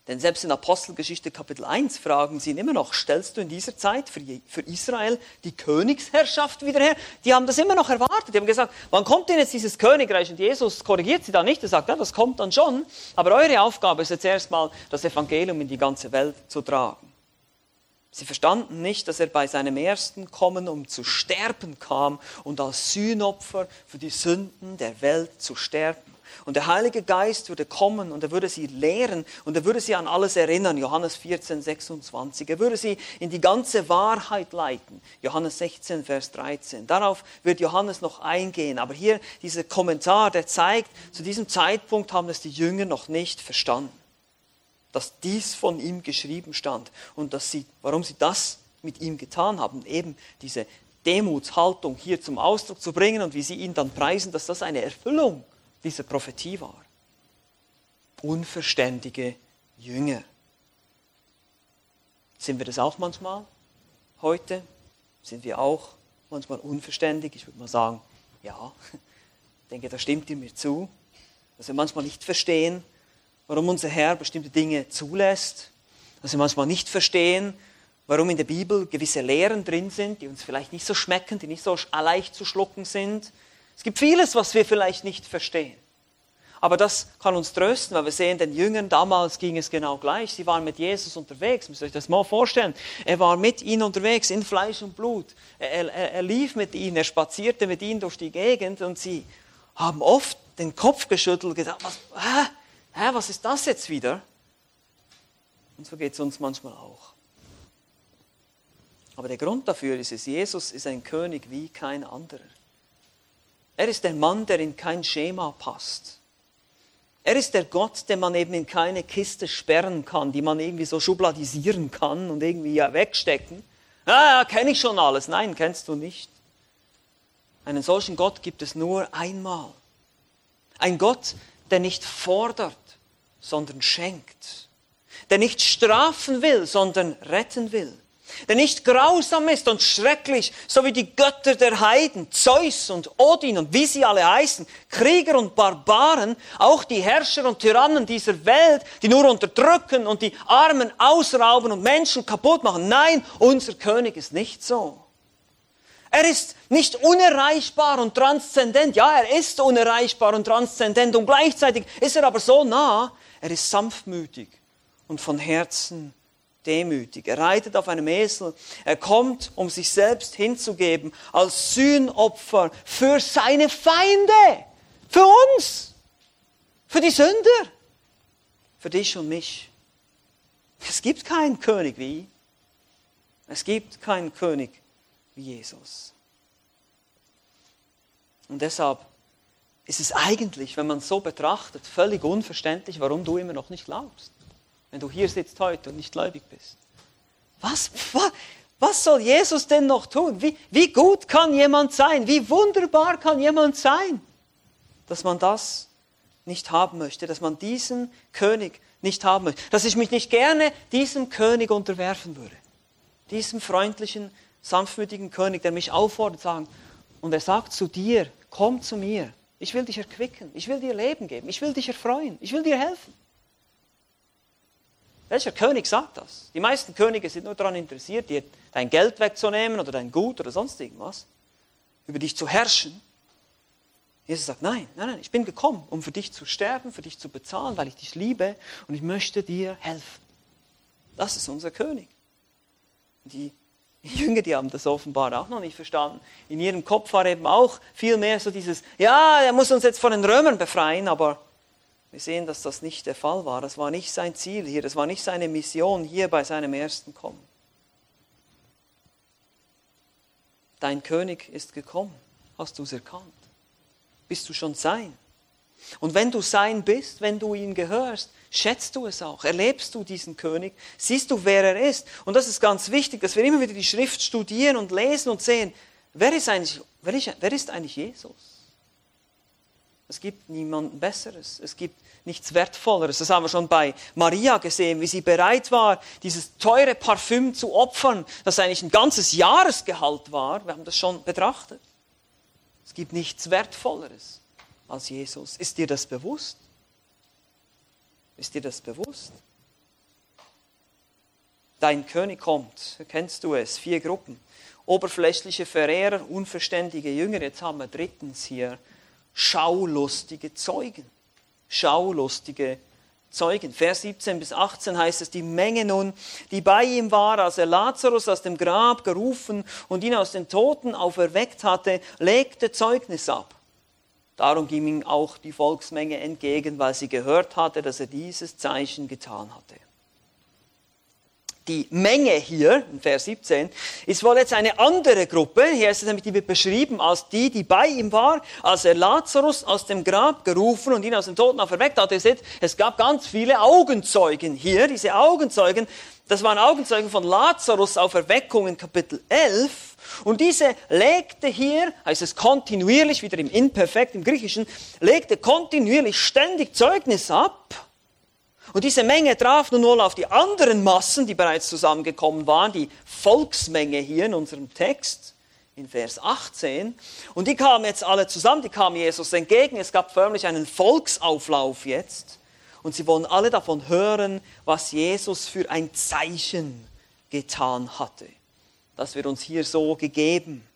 Denn selbst in Apostelgeschichte Kapitel 1 fragen sie ihn immer noch, stellst du in dieser Zeit für, Israel die Königsherrschaft wieder her? Die haben das immer noch erwartet. Die haben gesagt, wann kommt denn jetzt dieses Königreich? Und Jesus korrigiert sie da nicht. Er sagt, ja, das kommt dann schon. Aber eure Aufgabe ist jetzt erstmal, das Evangelium in die ganze Welt zu tragen. Sie verstanden nicht, dass er bei seinem ersten Kommen um zu sterben kam und als Sühnopfer für die Sünden der Welt zu sterben. Und der Heilige Geist würde kommen und er würde sie lehren und er würde sie an alles erinnern. Johannes 14, 26. Er würde sie in die ganze Wahrheit leiten. Johannes 16, Vers 13. Darauf wird Johannes noch eingehen. Aber hier dieser Kommentar, der zeigt, zu diesem Zeitpunkt haben es die Jünger noch nicht verstanden dass dies von ihm geschrieben stand und dass sie, warum sie das mit ihm getan haben, eben diese Demutshaltung hier zum Ausdruck zu bringen und wie sie ihn dann preisen, dass das eine Erfüllung dieser Prophetie war. Unverständige Jünger. Sind wir das auch manchmal heute? Sind wir auch manchmal unverständig? Ich würde mal sagen, ja, ich denke, da stimmt ihr mir zu, dass wir manchmal nicht verstehen, warum unser Herr bestimmte Dinge zulässt, dass wir manchmal nicht verstehen, warum in der Bibel gewisse Lehren drin sind, die uns vielleicht nicht so schmecken, die nicht so leicht zu schlucken sind. Es gibt vieles, was wir vielleicht nicht verstehen. Aber das kann uns trösten, weil wir sehen, den Jüngern damals ging es genau gleich. Sie waren mit Jesus unterwegs. Müsst ihr euch das mal vorstellen. Er war mit ihnen unterwegs in Fleisch und Blut. Er, er, er lief mit ihnen, er spazierte mit ihnen durch die Gegend und sie haben oft den Kopf geschüttelt und gesagt, was, hä? Hä, was ist das jetzt wieder? Und so geht es uns manchmal auch. Aber der Grund dafür ist es, Jesus ist ein König wie kein anderer. Er ist der Mann, der in kein Schema passt. Er ist der Gott, den man eben in keine Kiste sperren kann, die man irgendwie so schubladisieren kann und irgendwie ja wegstecken. Ja, ja, kenne ich schon alles. Nein, kennst du nicht. Einen solchen Gott gibt es nur einmal. Ein Gott, der nicht fordert, sondern schenkt. Der nicht strafen will, sondern retten will. Der nicht grausam ist und schrecklich, so wie die Götter der Heiden, Zeus und Odin und wie sie alle heißen, Krieger und Barbaren, auch die Herrscher und Tyrannen dieser Welt, die nur unterdrücken und die Armen ausrauben und Menschen kaputt machen. Nein, unser König ist nicht so. Er ist nicht unerreichbar und transzendent. Ja, er ist unerreichbar und transzendent und gleichzeitig ist er aber so nah, er ist sanftmütig und von Herzen demütig. Er reitet auf einem Esel. Er kommt, um sich selbst hinzugeben als Sühnopfer für seine Feinde, für uns, für die Sünder, für dich und mich. Es gibt keinen König wie. Es gibt keinen König wie Jesus. Und deshalb ist es eigentlich, wenn man es so betrachtet, völlig unverständlich, warum du immer noch nicht glaubst. Wenn du hier sitzt heute und nicht gläubig bist. Was, was, was soll Jesus denn noch tun? Wie, wie gut kann jemand sein? Wie wunderbar kann jemand sein, dass man das nicht haben möchte, dass man diesen König nicht haben möchte, dass ich mich nicht gerne diesem König unterwerfen würde. Diesem freundlichen, sanftmütigen König, der mich auffordert, sagen, und er sagt zu dir, komm zu mir, ich will dich erquicken. Ich will dir Leben geben. Ich will dich erfreuen. Ich will dir helfen. Welcher König sagt das? Die meisten Könige sind nur daran interessiert, dir dein Geld wegzunehmen oder dein Gut oder sonst irgendwas, über dich zu herrschen. Jesus sagt, nein, nein, nein, ich bin gekommen, um für dich zu sterben, für dich zu bezahlen, weil ich dich liebe und ich möchte dir helfen. Das ist unser König. Die die Jünger, die haben das offenbar auch noch nicht verstanden. In ihrem Kopf war eben auch viel mehr so dieses, ja, er muss uns jetzt von den Römern befreien, aber wir sehen, dass das nicht der Fall war. Das war nicht sein Ziel hier, das war nicht seine Mission hier bei seinem ersten Kommen. Dein König ist gekommen. Hast du es erkannt? Bist du schon sein? Und wenn du sein bist, wenn du ihm gehörst, schätzt du es auch, erlebst du diesen König, siehst du, wer er ist. Und das ist ganz wichtig, dass wir immer wieder die Schrift studieren und lesen und sehen, wer ist eigentlich, wer ist, wer ist eigentlich Jesus? Es gibt niemanden Besseres, es gibt nichts Wertvolleres. Das haben wir schon bei Maria gesehen, wie sie bereit war, dieses teure Parfüm zu opfern, das eigentlich ein ganzes Jahresgehalt war. Wir haben das schon betrachtet. Es gibt nichts Wertvolleres als Jesus. Ist dir das bewusst? Ist dir das bewusst? Dein König kommt, kennst du es, vier Gruppen. Oberflächliche Verehrer, unverständige Jünger, jetzt haben wir drittens hier schaulustige Zeugen. Schaulustige Zeugen. Vers 17 bis 18 heißt es, die Menge nun, die bei ihm war, als er Lazarus aus dem Grab gerufen und ihn aus den Toten auferweckt hatte, legte Zeugnis ab. Darum ging ihm auch die Volksmenge entgegen, weil sie gehört hatte, dass er dieses Zeichen getan hatte die Menge hier, in Vers 17, ist wohl jetzt eine andere Gruppe. Hier ist es nämlich, die wird beschrieben als die, die bei ihm war, als er Lazarus aus dem Grab gerufen und ihn aus den Toten auferweckt hat. Ihr seht, es gab ganz viele Augenzeugen hier. Diese Augenzeugen, das waren Augenzeugen von Lazarus auf Erweckung in Kapitel 11. Und diese legte hier, heißt es kontinuierlich, wieder im Imperfekt, im Griechischen, legte kontinuierlich ständig Zeugnis ab und diese Menge traf nun wohl auf die anderen Massen, die bereits zusammengekommen waren, die Volksmenge hier in unserem Text, in Vers 18. Und die kamen jetzt alle zusammen, die kamen Jesus entgegen. Es gab förmlich einen Volksauflauf jetzt. Und sie wollen alle davon hören, was Jesus für ein Zeichen getan hatte. Das wird uns hier so gegeben.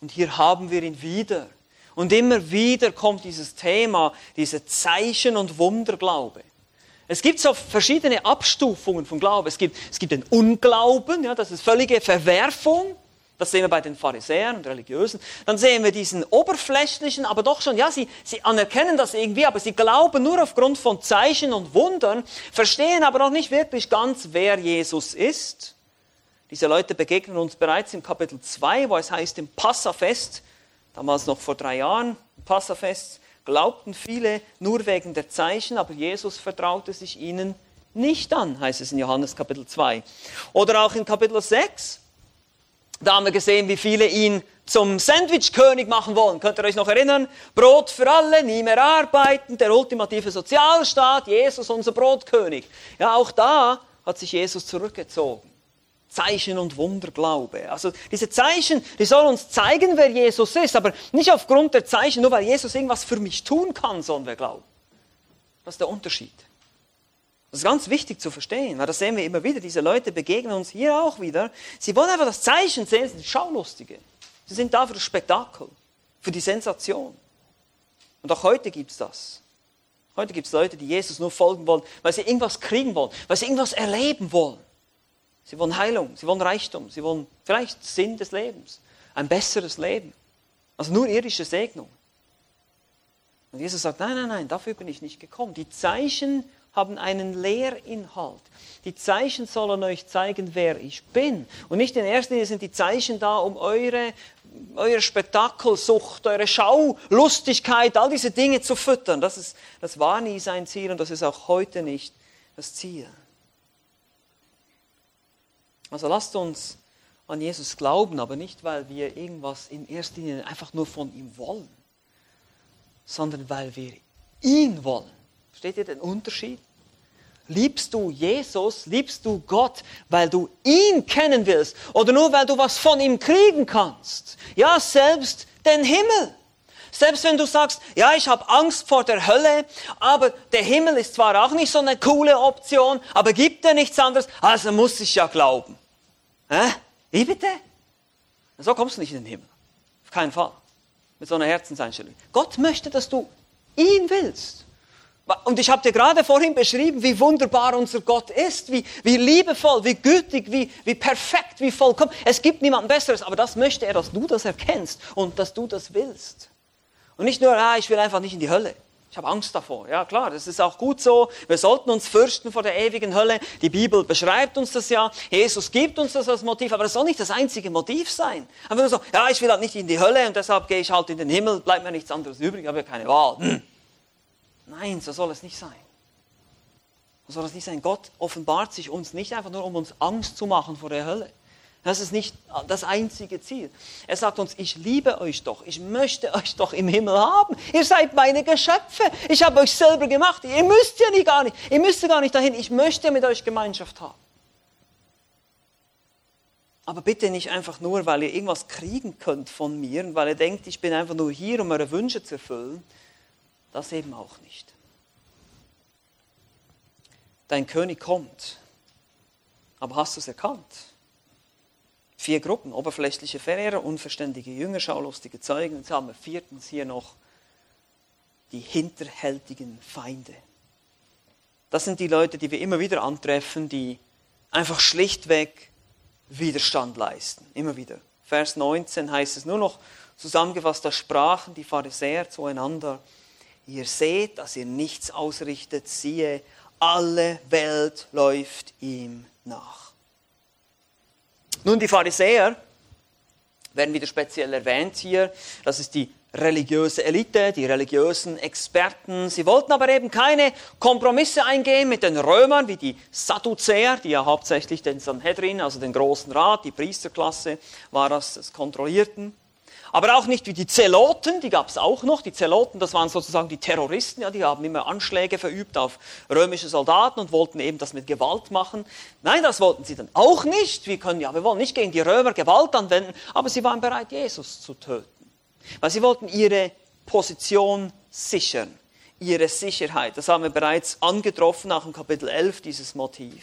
Und hier haben wir ihn wieder. Und immer wieder kommt dieses Thema, diese Zeichen und Wunderglaube. Es gibt so verschiedene Abstufungen von Glauben. Es gibt, es gibt den Unglauben, ja, das ist völlige Verwerfung. Das sehen wir bei den Pharisäern und Religiösen. Dann sehen wir diesen oberflächlichen, aber doch schon, ja, sie, sie anerkennen das irgendwie, aber sie glauben nur aufgrund von Zeichen und Wundern, verstehen aber noch nicht wirklich ganz, wer Jesus ist. Diese Leute begegnen uns bereits im Kapitel 2, wo es heißt, im Passafest, damals noch vor drei Jahren, Passafest, glaubten viele nur wegen der Zeichen, aber Jesus vertraute sich ihnen nicht an, heißt es in Johannes Kapitel 2. Oder auch in Kapitel 6, da haben wir gesehen, wie viele ihn zum Sandwich-König machen wollen. Könnt ihr euch noch erinnern? Brot für alle, nie mehr arbeiten, der ultimative Sozialstaat, Jesus unser Brotkönig. Ja, auch da hat sich Jesus zurückgezogen. Zeichen und Wunderglaube. Also diese Zeichen, die sollen uns zeigen, wer Jesus ist, aber nicht aufgrund der Zeichen, nur weil Jesus irgendwas für mich tun kann, sollen wir glauben. Das ist der Unterschied. Das ist ganz wichtig zu verstehen, weil das sehen wir immer wieder. Diese Leute begegnen uns hier auch wieder. Sie wollen einfach das Zeichen sehen, sie sind Schaulustige. Sie sind da für das Spektakel, für die Sensation. Und auch heute gibt es das. Heute gibt es Leute, die Jesus nur folgen wollen, weil sie irgendwas kriegen wollen, weil sie irgendwas erleben wollen. Sie wollen Heilung, sie wollen Reichtum, sie wollen vielleicht Sinn des Lebens, ein besseres Leben. Also nur irdische Segnung. Und Jesus sagt, nein, nein, nein, dafür bin ich nicht gekommen. Die Zeichen haben einen Lehrinhalt. Die Zeichen sollen euch zeigen, wer ich bin. Und nicht in erster Linie sind die Zeichen da, um eure, eure Spektakelsucht, eure Schaulustigkeit, all diese Dinge zu füttern. Das, ist, das war nie sein Ziel und das ist auch heute nicht das Ziel. Also lasst uns an Jesus glauben, aber nicht, weil wir irgendwas in erster Linie einfach nur von ihm wollen, sondern weil wir ihn wollen. Versteht ihr den Unterschied? Liebst du Jesus, liebst du Gott, weil du ihn kennen willst oder nur weil du was von ihm kriegen kannst? Ja, selbst den Himmel. Selbst wenn du sagst, ja, ich habe Angst vor der Hölle, aber der Himmel ist zwar auch nicht so eine coole Option, aber gibt er nichts anderes, also muss ich ja glauben. Hä? Wie bitte? So kommst du nicht in den Himmel. Auf keinen Fall. Mit so einer Herzenseinstellung. Gott möchte, dass du ihn willst. Und ich habe dir gerade vorhin beschrieben, wie wunderbar unser Gott ist, wie, wie liebevoll, wie gütig, wie, wie perfekt, wie vollkommen. Es gibt niemanden Besseres, aber das möchte er, dass du das erkennst und dass du das willst. Und nicht nur, ah, ich will einfach nicht in die Hölle. Ich habe Angst davor. Ja, klar, das ist auch gut so. Wir sollten uns fürchten vor der ewigen Hölle. Die Bibel beschreibt uns das ja. Jesus gibt uns das als Motiv, aber das soll nicht das einzige Motiv sein. Einfach nur so, ja, ich will halt nicht in die Hölle und deshalb gehe ich halt in den Himmel, bleibt mir nichts anderes übrig, habe ja keine Wahl. Hm. Nein, so soll es nicht sein. So soll es nicht sein. Gott offenbart sich uns nicht einfach nur, um uns Angst zu machen vor der Hölle. Das ist nicht das einzige Ziel. Er sagt uns, ich liebe euch doch, ich möchte euch doch im Himmel haben. Ihr seid meine Geschöpfe. Ich habe euch selber gemacht. Ihr müsst ja nie gar nicht, ihr müsst ja gar nicht dahin. Ich möchte mit euch Gemeinschaft haben. Aber bitte nicht einfach nur, weil ihr irgendwas kriegen könnt von mir und weil ihr denkt, ich bin einfach nur hier, um eure Wünsche zu erfüllen. Das eben auch nicht. Dein König kommt. Aber hast du es erkannt? Vier Gruppen, oberflächliche Verehrer, unverständige Jünger, schaulustige Zeugen. Jetzt haben wir viertens hier noch die hinterhältigen Feinde. Das sind die Leute, die wir immer wieder antreffen, die einfach schlichtweg Widerstand leisten. Immer wieder. Vers 19 heißt es nur noch zusammengefasst, da sprachen die Pharisäer zueinander, ihr seht, dass ihr nichts ausrichtet, siehe, alle Welt läuft ihm nach. Nun, die Pharisäer werden wieder speziell erwähnt hier. Das ist die religiöse Elite, die religiösen Experten. Sie wollten aber eben keine Kompromisse eingehen mit den Römern, wie die Sadduzäer, die ja hauptsächlich den Sanhedrin, also den Großen Rat, die Priesterklasse, war das, das kontrollierten aber auch nicht wie die Zeloten, die gab es auch noch. Die Zeloten, das waren sozusagen die Terroristen, ja, die haben immer Anschläge verübt auf römische Soldaten und wollten eben das mit Gewalt machen. Nein, das wollten sie dann auch nicht. Wir können ja, wir wollen nicht gegen die Römer Gewalt anwenden, aber sie waren bereit, Jesus zu töten. Weil sie wollten ihre Position sichern, ihre Sicherheit. Das haben wir bereits angetroffen, auch im Kapitel 11, dieses Motiv.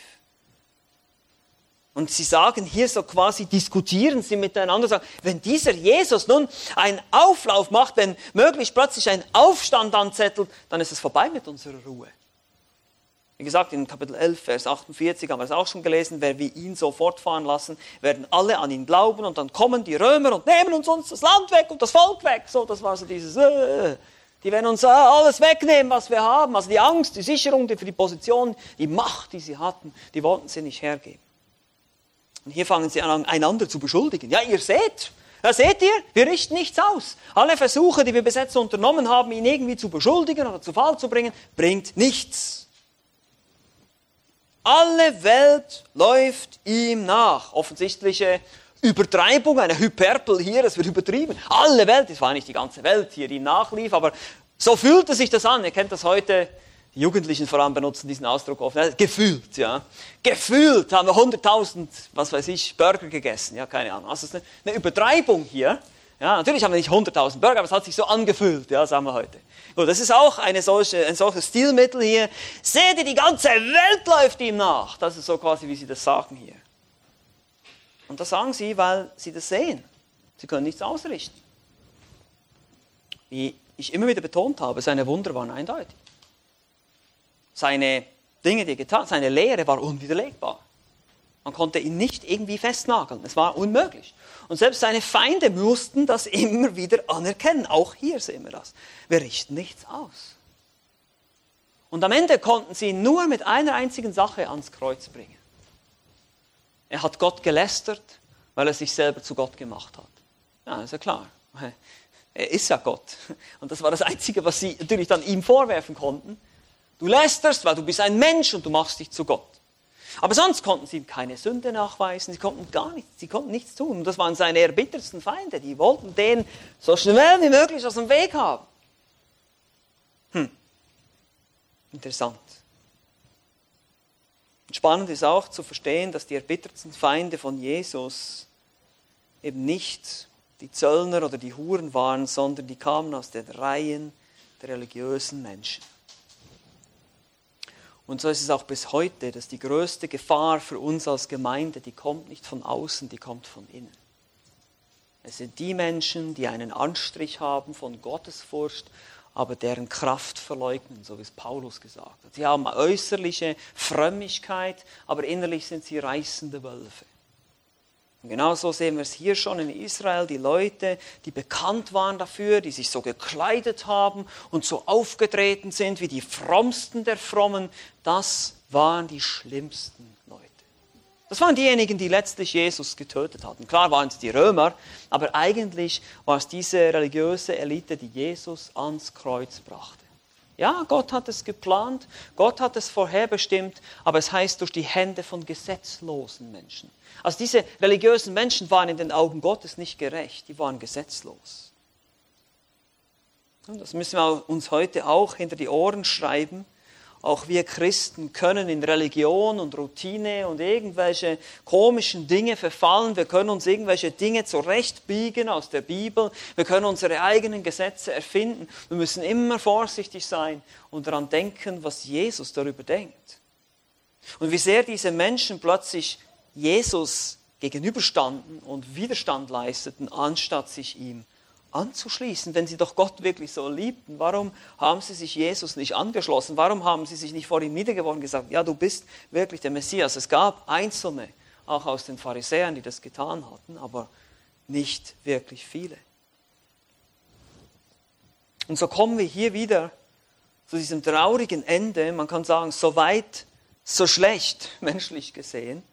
Und sie sagen hier so quasi, diskutieren sie miteinander, sagen, wenn dieser Jesus nun einen Auflauf macht, wenn möglichst plötzlich ein Aufstand anzettelt, dann ist es vorbei mit unserer Ruhe. Wie gesagt, in Kapitel 11, Vers 48 haben wir es auch schon gelesen, wer wir ihn so fortfahren lassen, werden alle an ihn glauben und dann kommen die Römer und nehmen uns, uns das Land weg und das Volk weg. So, das war so dieses, äh, die werden uns äh, alles wegnehmen, was wir haben. Also die Angst, die Sicherung die für die Position, die Macht, die sie hatten, die wollten sie nicht hergeben. Und hier fangen sie an, einander zu beschuldigen. Ja, ihr seht, ja, seht ihr, wir richten nichts aus. Alle Versuche, die wir bis jetzt unternommen haben, ihn irgendwie zu beschuldigen oder zu Fall zu bringen, bringt nichts. Alle Welt läuft ihm nach. Offensichtliche Übertreibung, eine Hyperbel hier, es wird übertrieben. Alle Welt, es war nicht die ganze Welt hier, die nachlief, aber so fühlte sich das an. Ihr kennt das heute die Jugendlichen vor allem benutzen diesen Ausdruck oft. Gefühlt, ja. Gefühlt haben wir 100.000, was weiß ich, Burger gegessen. Ja, keine Ahnung. Also es ist eine, Übertreibung hier. Ja, natürlich haben wir nicht 100.000 Burger, aber es hat sich so angefühlt, ja, sagen wir heute. Gut, das ist auch eine solche, ein solches Stilmittel hier. Seht ihr, die ganze Welt läuft ihm nach. Das ist so quasi, wie sie das sagen hier. Und das sagen sie, weil sie das sehen. Sie können nichts ausrichten. Wie ich immer wieder betont habe, seine Wunder waren eindeutig seine Dinge, die er getan hat, seine Lehre war unwiderlegbar. Man konnte ihn nicht irgendwie festnageln. Es war unmöglich. Und selbst seine Feinde mussten das immer wieder anerkennen. Auch hier sehen wir das. Wir richten nichts aus. Und am Ende konnten sie ihn nur mit einer einzigen Sache ans Kreuz bringen. Er hat Gott gelästert, weil er sich selber zu Gott gemacht hat. Ja, ist ja klar. Er ist ja Gott. Und das war das Einzige, was sie natürlich dann ihm vorwerfen konnten. Du lästerst, weil du bist ein Mensch und du machst dich zu Gott. Aber sonst konnten sie ihm keine Sünde nachweisen, sie konnten gar nichts, sie konnten nichts tun. Und das waren seine erbittersten Feinde, die wollten den so schnell wie möglich aus dem Weg haben. Hm. Interessant. Und spannend ist auch zu verstehen, dass die erbittertsten Feinde von Jesus eben nicht die Zöllner oder die Huren waren, sondern die kamen aus den Reihen der religiösen Menschen. Und so ist es auch bis heute, dass die größte Gefahr für uns als Gemeinde, die kommt nicht von außen, die kommt von innen. Es sind die Menschen, die einen Anstrich haben von Gottesfurcht, aber deren Kraft verleugnen, so wie es Paulus gesagt hat. Sie haben äußerliche Frömmigkeit, aber innerlich sind sie reißende Wölfe. Und genauso sehen wir es hier schon in Israel, die Leute, die bekannt waren dafür, die sich so gekleidet haben und so aufgetreten sind wie die frommsten der Frommen, das waren die schlimmsten Leute. Das waren diejenigen, die letztlich Jesus getötet hatten. Klar waren es die Römer, aber eigentlich war es diese religiöse Elite, die Jesus ans Kreuz brachte. Ja, Gott hat es geplant, Gott hat es vorherbestimmt, aber es heißt durch die Hände von gesetzlosen Menschen. Also diese religiösen Menschen waren in den Augen Gottes nicht gerecht, die waren gesetzlos. Und das müssen wir uns heute auch hinter die Ohren schreiben. Auch wir Christen können in Religion und Routine und irgendwelche komischen Dinge verfallen. Wir können uns irgendwelche Dinge zurechtbiegen aus der Bibel. Wir können unsere eigenen Gesetze erfinden. Wir müssen immer vorsichtig sein und daran denken, was Jesus darüber denkt. Und wie sehr diese Menschen plötzlich Jesus gegenüberstanden und Widerstand leisteten, anstatt sich ihm anzuschließen, wenn sie doch Gott wirklich so liebten? Warum haben sie sich Jesus nicht angeschlossen? Warum haben sie sich nicht vor ihm niedergeworfen und gesagt, ja, du bist wirklich der Messias? Es gab Einzelne, auch aus den Pharisäern, die das getan hatten, aber nicht wirklich viele. Und so kommen wir hier wieder zu diesem traurigen Ende. Man kann sagen, so weit, so schlecht, menschlich gesehen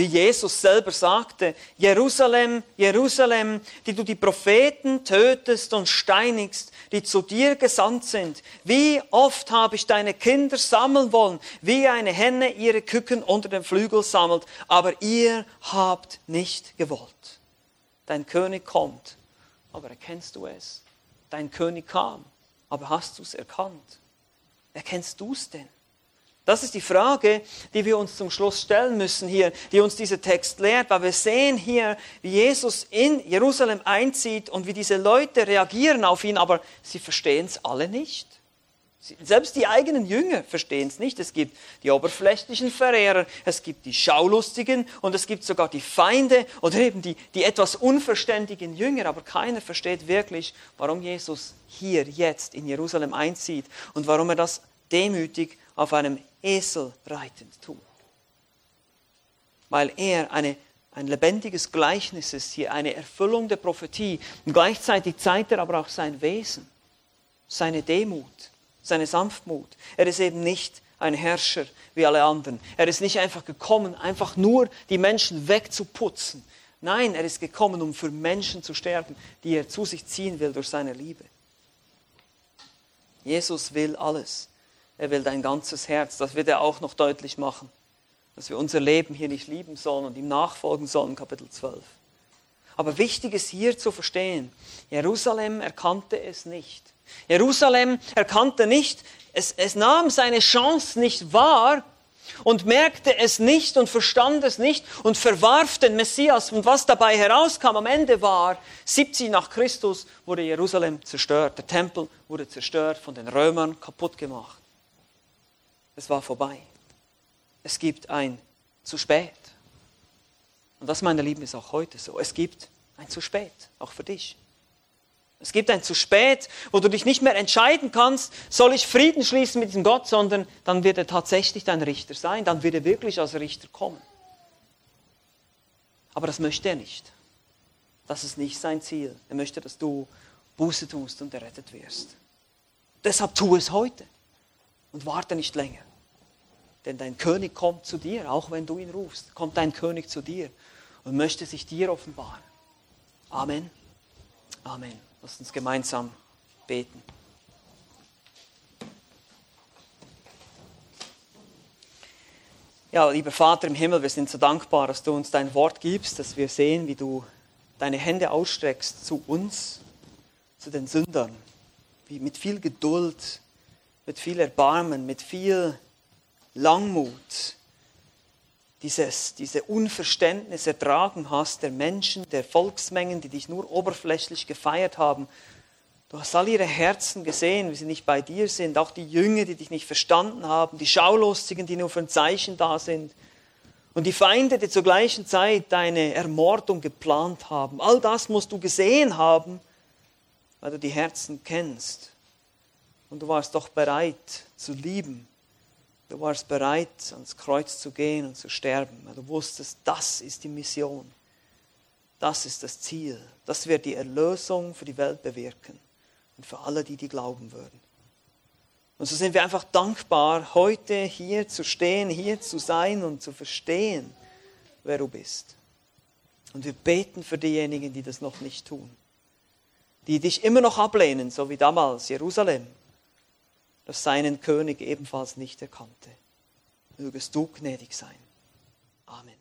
wie Jesus selber sagte, Jerusalem, Jerusalem, die du die Propheten tötest und steinigst, die zu dir gesandt sind. Wie oft habe ich deine Kinder sammeln wollen, wie eine Henne ihre Küken unter den Flügel sammelt, aber ihr habt nicht gewollt. Dein König kommt, aber erkennst du es? Dein König kam, aber hast du es erkannt? Erkennst du es denn? Das ist die Frage, die wir uns zum Schluss stellen müssen hier, die uns dieser Text lehrt, weil wir sehen hier, wie Jesus in Jerusalem einzieht und wie diese Leute reagieren auf ihn, aber sie verstehen es alle nicht. Selbst die eigenen Jünger verstehen es nicht. Es gibt die oberflächlichen Verehrer, es gibt die Schaulustigen und es gibt sogar die Feinde oder eben die, die etwas unverständigen Jünger, aber keiner versteht wirklich, warum Jesus hier jetzt in Jerusalem einzieht und warum er das demütig auf einem Esel reitend tun. Weil er eine, ein lebendiges Gleichnis ist, hier eine Erfüllung der Prophetie. Und gleichzeitig zeigt er aber auch sein Wesen, seine Demut, seine Sanftmut. Er ist eben nicht ein Herrscher wie alle anderen. Er ist nicht einfach gekommen, einfach nur die Menschen wegzuputzen. Nein, er ist gekommen, um für Menschen zu sterben, die er zu sich ziehen will durch seine Liebe. Jesus will alles. Er will dein ganzes Herz. Das wird er auch noch deutlich machen. Dass wir unser Leben hier nicht lieben sollen und ihm nachfolgen sollen, Kapitel 12. Aber wichtig ist hier zu verstehen, Jerusalem erkannte es nicht. Jerusalem erkannte nicht, es, es nahm seine Chance nicht wahr und merkte es nicht und verstand es nicht und verwarf den Messias. Und was dabei herauskam am Ende war, 70 nach Christus wurde Jerusalem zerstört. Der Tempel wurde zerstört, von den Römern kaputt gemacht es war vorbei. Es gibt ein zu spät. Und das, meine Lieben, ist auch heute so. Es gibt ein zu spät, auch für dich. Es gibt ein zu spät, wo du dich nicht mehr entscheiden kannst, soll ich Frieden schließen mit diesem Gott, sondern dann wird er tatsächlich dein Richter sein, dann wird er wirklich als Richter kommen. Aber das möchte er nicht. Das ist nicht sein Ziel. Er möchte, dass du Buße tust und errettet wirst. Deshalb tu es heute und warte nicht länger. Denn dein König kommt zu dir, auch wenn du ihn rufst, kommt dein König zu dir und möchte sich dir offenbaren. Amen. Amen. Lass uns gemeinsam beten. Ja, lieber Vater im Himmel, wir sind so dankbar, dass du uns dein Wort gibst, dass wir sehen, wie du deine Hände ausstreckst zu uns, zu den Sündern, wie mit viel Geduld, mit viel Erbarmen, mit viel Langmut, dieses, diese Unverständnis ertragen hast der Menschen, der Volksmengen, die dich nur oberflächlich gefeiert haben. Du hast all ihre Herzen gesehen, wie sie nicht bei dir sind, auch die Jünger, die dich nicht verstanden haben, die Schaulustigen, die nur für ein Zeichen da sind und die Feinde, die zur gleichen Zeit deine Ermordung geplant haben. All das musst du gesehen haben, weil du die Herzen kennst. Und du warst doch bereit zu lieben Du warst bereit, ans Kreuz zu gehen und zu sterben, weil du wusstest, das ist die Mission. Das ist das Ziel. Das wird die Erlösung für die Welt bewirken und für alle, die die glauben würden. Und so sind wir einfach dankbar, heute hier zu stehen, hier zu sein und zu verstehen, wer du bist. Und wir beten für diejenigen, die das noch nicht tun, die dich immer noch ablehnen, so wie damals Jerusalem das seinen König ebenfalls nicht erkannte. Mögest du gnädig sein. Amen.